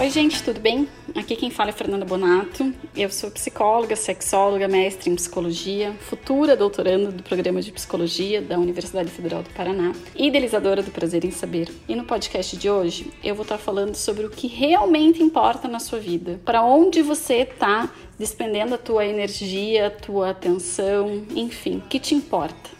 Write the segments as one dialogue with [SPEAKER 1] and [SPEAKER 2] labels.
[SPEAKER 1] Oi, gente, tudo bem? Aqui quem fala é Fernanda Bonato. Eu sou psicóloga, sexóloga, mestre em psicologia, futura doutoranda do programa de psicologia da Universidade Federal do Paraná e idealizadora do Prazer em Saber. E no podcast de hoje eu vou estar falando sobre o que realmente importa na sua vida, para onde você está despendendo a tua energia, a tua atenção, enfim, o que te importa.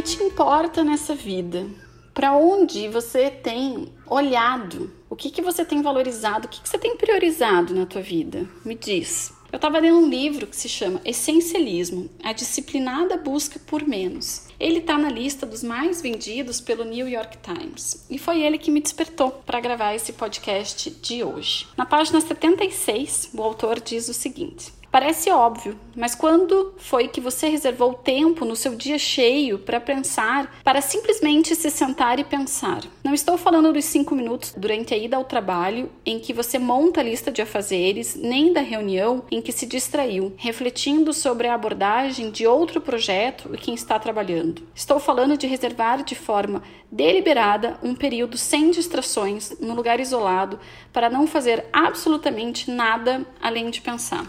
[SPEAKER 1] Que te importa nessa vida? Para onde você tem olhado? O que, que você tem valorizado? O que, que você tem priorizado na tua vida? Me diz. Eu estava lendo um livro que se chama Essencialismo, a disciplinada busca por menos. Ele está na lista dos mais vendidos pelo New York Times e foi ele que me despertou para gravar esse podcast de hoje. Na página 76, o autor diz o seguinte: Parece óbvio, mas quando foi que você reservou tempo no seu dia cheio para pensar, para simplesmente se sentar e pensar? Não estou falando dos cinco minutos durante a ida ao trabalho em que você monta a lista de afazeres, nem da reunião em que se distraiu, refletindo sobre a abordagem de outro projeto e quem está trabalhando. Estou falando de reservar de forma deliberada um período sem distrações, num lugar isolado, para não fazer absolutamente nada além de pensar.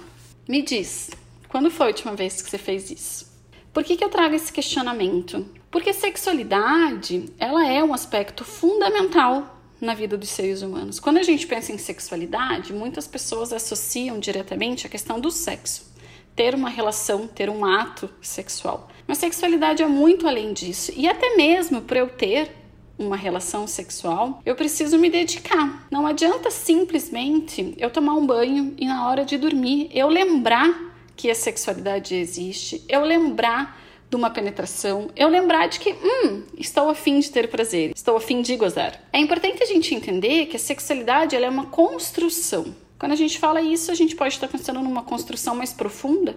[SPEAKER 1] Me diz, quando foi a última vez que você fez isso? Por que, que eu trago esse questionamento? Porque sexualidade, ela é um aspecto fundamental na vida dos seres humanos. Quando a gente pensa em sexualidade, muitas pessoas associam diretamente a questão do sexo, ter uma relação, ter um ato sexual. Mas sexualidade é muito além disso. E até mesmo para eu ter uma relação sexual, eu preciso me dedicar. Não adianta simplesmente eu tomar um banho e na hora de dormir eu lembrar que a sexualidade existe, eu lembrar de uma penetração, eu lembrar de que, hum, estou afim de ter prazer, estou afim de gozar. É importante a gente entender que a sexualidade ela é uma construção. Quando a gente fala isso, a gente pode estar pensando numa construção mais profunda,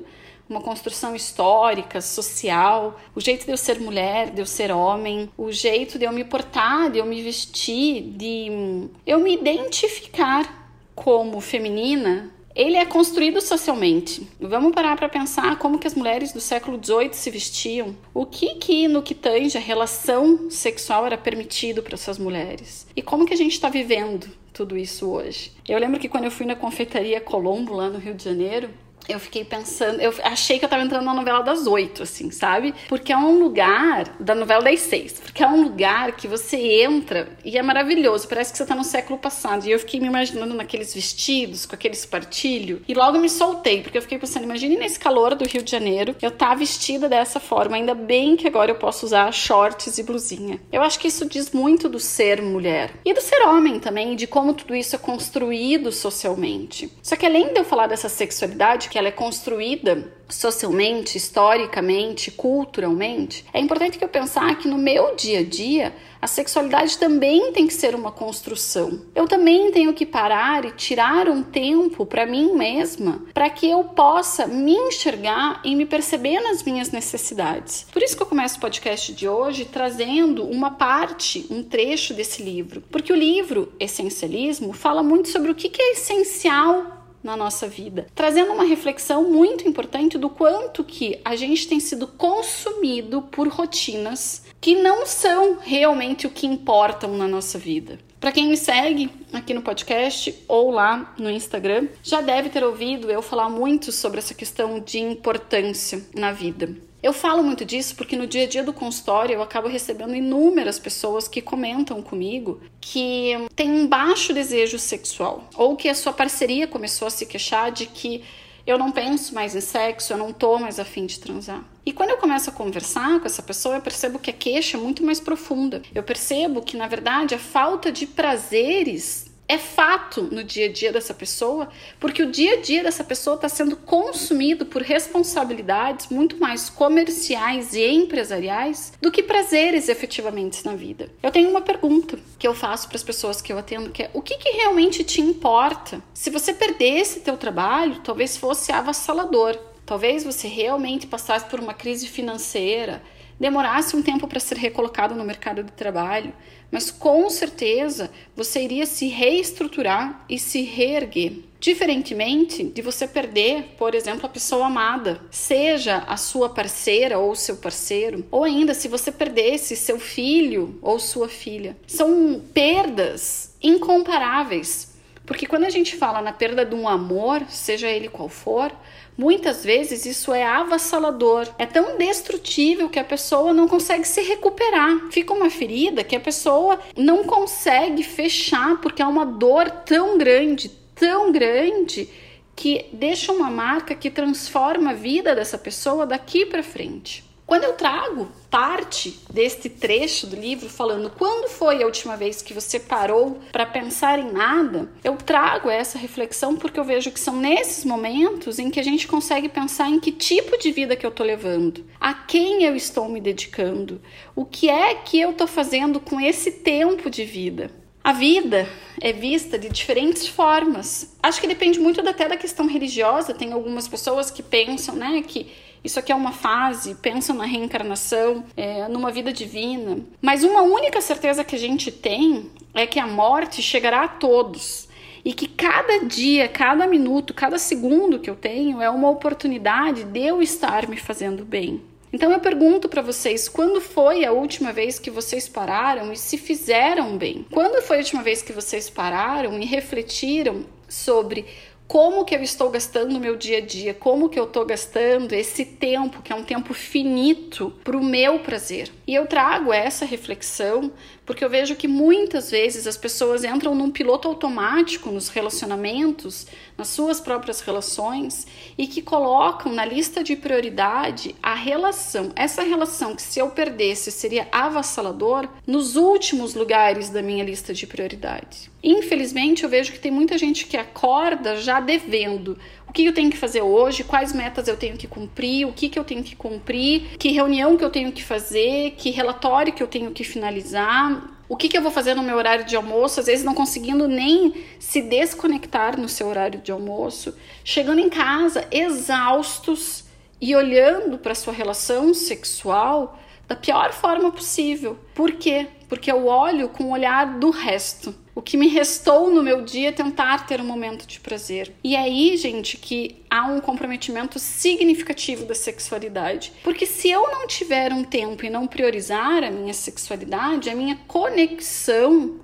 [SPEAKER 1] uma construção histórica, social, o jeito de eu ser mulher, de eu ser homem, o jeito de eu me portar, de eu me vestir, de eu me identificar como feminina, ele é construído socialmente. Vamos parar para pensar como que as mulheres do século XVIII se vestiam. O que que no que tange a relação sexual era permitido para essas mulheres? E como que a gente está vivendo tudo isso hoje? Eu lembro que quando eu fui na confeitaria Colombo lá no Rio de Janeiro, eu fiquei pensando, eu achei que eu tava entrando na novela das oito, assim, sabe? Porque é um lugar, da novela das seis, porque é um lugar que você entra e é maravilhoso, parece que você tá no século passado. E eu fiquei me imaginando naqueles vestidos, com aquele espartilho, e logo me soltei, porque eu fiquei pensando, imagine nesse calor do Rio de Janeiro, eu tá vestida dessa forma, ainda bem que agora eu posso usar shorts e blusinha. Eu acho que isso diz muito do ser mulher e do ser homem também, de como tudo isso é construído socialmente. Só que além de eu falar dessa sexualidade, que ela é construída socialmente, historicamente, culturalmente, é importante que eu pensar que no meu dia a dia a sexualidade também tem que ser uma construção. Eu também tenho que parar e tirar um tempo para mim mesma, para que eu possa me enxergar e me perceber nas minhas necessidades. Por isso que eu começo o podcast de hoje trazendo uma parte, um trecho desse livro, porque o livro Essencialismo fala muito sobre o que é essencial na nossa vida, trazendo uma reflexão muito importante do quanto que a gente tem sido consumido por rotinas que não são realmente o que importam na nossa vida. Para quem me segue aqui no podcast ou lá no Instagram, já deve ter ouvido eu falar muito sobre essa questão de importância na vida. Eu falo muito disso porque no dia a dia do consultório eu acabo recebendo inúmeras pessoas que comentam comigo que tem um baixo desejo sexual ou que a sua parceria começou a se queixar de que eu não penso mais em sexo, eu não tô mais afim de transar. E quando eu começo a conversar com essa pessoa, eu percebo que a queixa é muito mais profunda. Eu percebo que, na verdade, a falta de prazeres é fato no dia a dia dessa pessoa, porque o dia a dia dessa pessoa está sendo consumido por responsabilidades muito mais comerciais e empresariais do que prazeres efetivamente na vida. Eu tenho uma pergunta que eu faço para as pessoas que eu atendo, que é o que, que realmente te importa? Se você perdesse teu trabalho, talvez fosse avassalador. Talvez você realmente passasse por uma crise financeira, demorasse um tempo para ser recolocado no mercado de trabalho, mas com certeza você iria se reestruturar e se reerguer. Diferentemente de você perder, por exemplo, a pessoa amada, seja a sua parceira ou seu parceiro, ou ainda se você perdesse seu filho ou sua filha. São perdas incomparáveis. Porque quando a gente fala na perda de um amor, seja ele qual for, muitas vezes isso é avassalador. É tão destrutível que a pessoa não consegue se recuperar. Fica uma ferida que a pessoa não consegue fechar porque é uma dor tão grande, tão grande que deixa uma marca que transforma a vida dessa pessoa daqui para frente. Quando eu trago parte deste trecho do livro falando quando foi a última vez que você parou para pensar em nada, eu trago essa reflexão porque eu vejo que são nesses momentos em que a gente consegue pensar em que tipo de vida que eu tô levando, a quem eu estou me dedicando, o que é que eu tô fazendo com esse tempo de vida. A vida é vista de diferentes formas. Acho que depende muito até da questão religiosa. Tem algumas pessoas que pensam, né, que isso aqui é uma fase, pensam na reencarnação, é, numa vida divina. Mas uma única certeza que a gente tem é que a morte chegará a todos e que cada dia, cada minuto, cada segundo que eu tenho é uma oportunidade de eu estar me fazendo bem. Então eu pergunto para vocês, quando foi a última vez que vocês pararam e se fizeram bem? Quando foi a última vez que vocês pararam e refletiram sobre como que eu estou gastando no meu dia a dia, como que eu estou gastando esse tempo, que é um tempo finito, para o meu prazer. E eu trago essa reflexão porque eu vejo que muitas vezes as pessoas entram num piloto automático nos relacionamentos, nas suas próprias relações, e que colocam na lista de prioridade a relação, essa relação que se eu perdesse seria avassalador, nos últimos lugares da minha lista de prioridade. Infelizmente, eu vejo que tem muita gente que acorda já devendo o que eu tenho que fazer hoje, quais metas eu tenho que cumprir, o que, que eu tenho que cumprir, que reunião que eu tenho que fazer, que relatório que eu tenho que finalizar, o que, que eu vou fazer no meu horário de almoço, às vezes não conseguindo nem se desconectar no seu horário de almoço, chegando em casa exaustos e olhando para sua relação sexual da pior forma possível. Por quê? Porque eu olho com o olhar do resto. O que me restou no meu dia é tentar ter um momento de prazer. E é aí, gente, que há um comprometimento significativo da sexualidade. Porque se eu não tiver um tempo e não priorizar a minha sexualidade, a minha conexão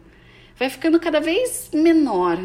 [SPEAKER 1] vai ficando cada vez menor,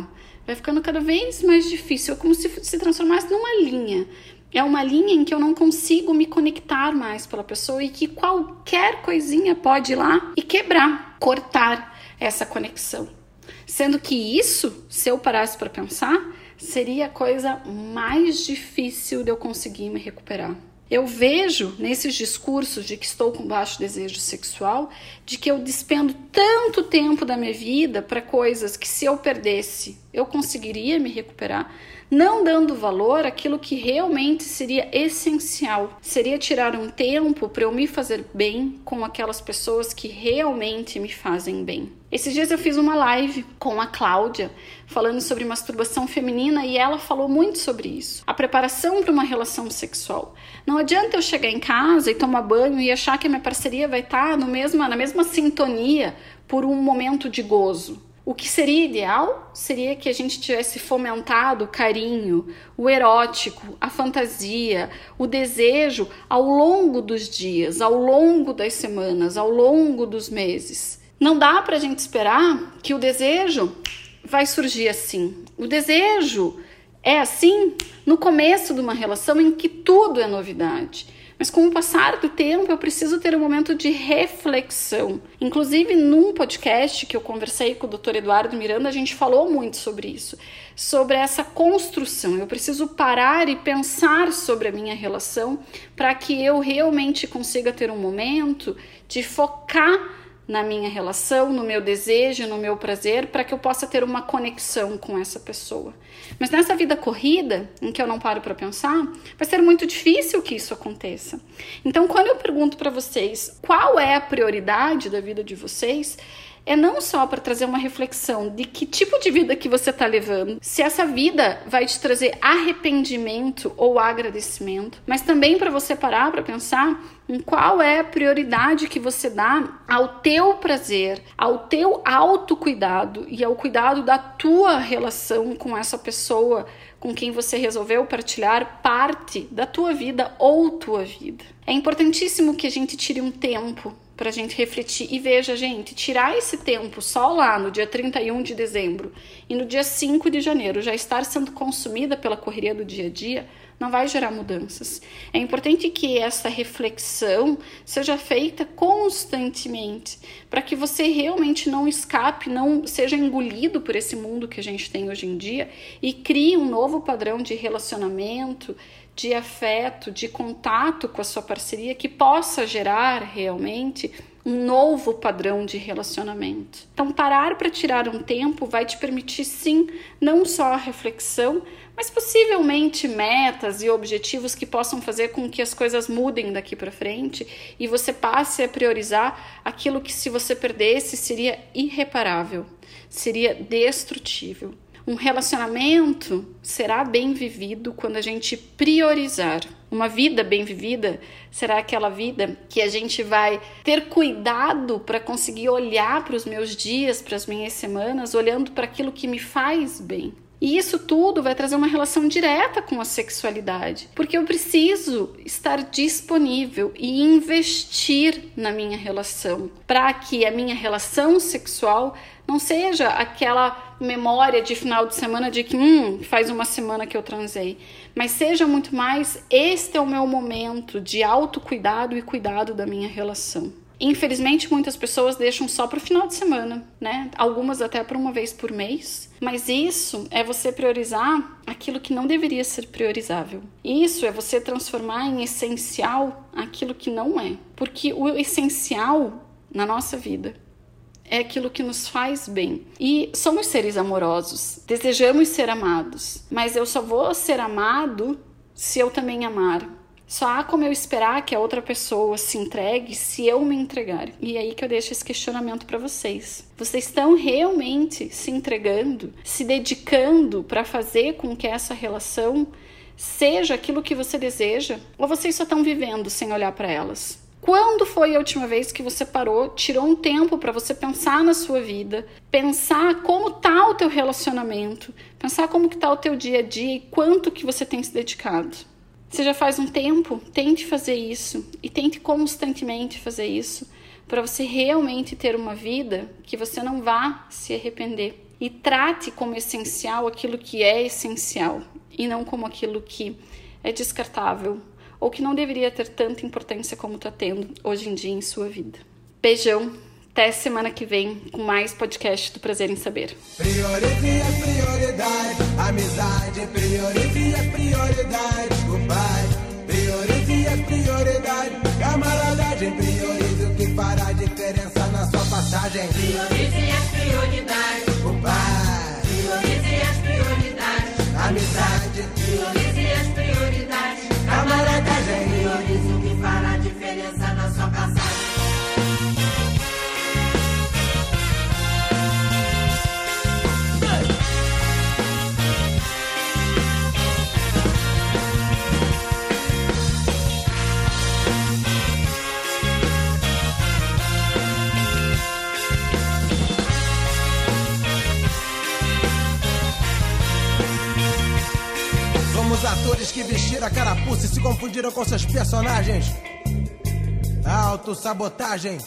[SPEAKER 1] vai ficando cada vez mais difícil, é como se se transformasse numa linha. É uma linha em que eu não consigo me conectar mais pela pessoa e que qualquer coisinha pode ir lá e quebrar, cortar essa conexão. Sendo que isso, se eu parasse para pensar, seria a coisa mais difícil de eu conseguir me recuperar. Eu vejo nesses discursos de que estou com baixo desejo sexual, de que eu despendo tanto tempo da minha vida para coisas que se eu perdesse, eu conseguiria me recuperar, não dando valor àquilo que realmente seria essencial. Seria tirar um tempo para eu me fazer bem com aquelas pessoas que realmente me fazem bem. Esses dias eu fiz uma live com a Cláudia falando sobre masturbação feminina e ela falou muito sobre isso. A preparação para uma relação sexual. Não adianta eu chegar em casa e tomar banho e achar que a minha parceria vai estar tá no mesma, na mesma sintonia por um momento de gozo. O que seria ideal seria que a gente tivesse fomentado o carinho, o erótico, a fantasia, o desejo ao longo dos dias, ao longo das semanas, ao longo dos meses. Não dá para a gente esperar que o desejo vai surgir assim. O desejo é assim no começo de uma relação em que tudo é novidade. Mas com o passar do tempo, eu preciso ter um momento de reflexão. Inclusive, num podcast que eu conversei com o Dr. Eduardo Miranda, a gente falou muito sobre isso, sobre essa construção. Eu preciso parar e pensar sobre a minha relação para que eu realmente consiga ter um momento de focar na minha relação, no meu desejo, no meu prazer, para que eu possa ter uma conexão com essa pessoa. Mas nessa vida corrida, em que eu não paro para pensar, vai ser muito difícil que isso aconteça. Então, quando eu pergunto para vocês qual é a prioridade da vida de vocês, é não só para trazer uma reflexão de que tipo de vida que você está levando, se essa vida vai te trazer arrependimento ou agradecimento, mas também para você parar para pensar em qual é a prioridade que você dá ao teu prazer, ao teu autocuidado e ao cuidado da tua relação com essa pessoa com quem você resolveu partilhar parte da tua vida ou tua vida. É importantíssimo que a gente tire um tempo para a gente refletir e veja, gente, tirar esse tempo só lá no dia 31 de dezembro e no dia 5 de janeiro já estar sendo consumida pela correria do dia a dia não vai gerar mudanças. É importante que essa reflexão seja feita constantemente, para que você realmente não escape, não seja engolido por esse mundo que a gente tem hoje em dia e crie um novo padrão de relacionamento, de afeto, de contato com a sua parceria que possa gerar realmente um novo padrão de relacionamento. Então, parar para tirar um tempo vai te permitir, sim, não só a reflexão, mas possivelmente metas e objetivos que possam fazer com que as coisas mudem daqui para frente e você passe a priorizar aquilo que, se você perdesse, seria irreparável, seria destrutível. Um relacionamento será bem vivido quando a gente priorizar. Uma vida bem vivida será aquela vida que a gente vai ter cuidado para conseguir olhar para os meus dias, para as minhas semanas, olhando para aquilo que me faz bem. E isso tudo vai trazer uma relação direta com a sexualidade, porque eu preciso estar disponível e investir na minha relação, para que a minha relação sexual não seja aquela memória de final de semana de que hum, faz uma semana que eu transei, mas seja muito mais este é o meu momento de autocuidado e cuidado da minha relação. Infelizmente, muitas pessoas deixam só para o final de semana, né? Algumas até por uma vez por mês. Mas isso é você priorizar aquilo que não deveria ser priorizável. Isso é você transformar em essencial aquilo que não é. Porque o essencial na nossa vida é aquilo que nos faz bem. E somos seres amorosos, desejamos ser amados, mas eu só vou ser amado se eu também amar. Só há como eu esperar que a outra pessoa se entregue se eu me entregar. E é aí que eu deixo esse questionamento para vocês. Vocês estão realmente se entregando, se dedicando para fazer com que essa relação seja aquilo que você deseja? Ou vocês só estão vivendo sem olhar para elas? Quando foi a última vez que você parou, tirou um tempo para você pensar na sua vida, pensar como tá o teu relacionamento, pensar como que tá o teu dia a dia e quanto que você tem se dedicado? Você já faz um tempo, tente fazer isso e tente constantemente fazer isso para você realmente ter uma vida que você não vá se arrepender. E trate como essencial aquilo que é essencial e não como aquilo que é descartável ou que não deveria ter tanta importância como está tendo hoje em dia em sua vida. Beijão, até semana que vem com mais podcast do Prazer em Saber. Priorize a prioridade, amizade, prioridade, o pai. Priorize a prioridade, camaradagem, priorize o que fará diferença na sua passagem. Priorize que vestiram a carapuça e se confundiram com seus personagens. Autossabotagem.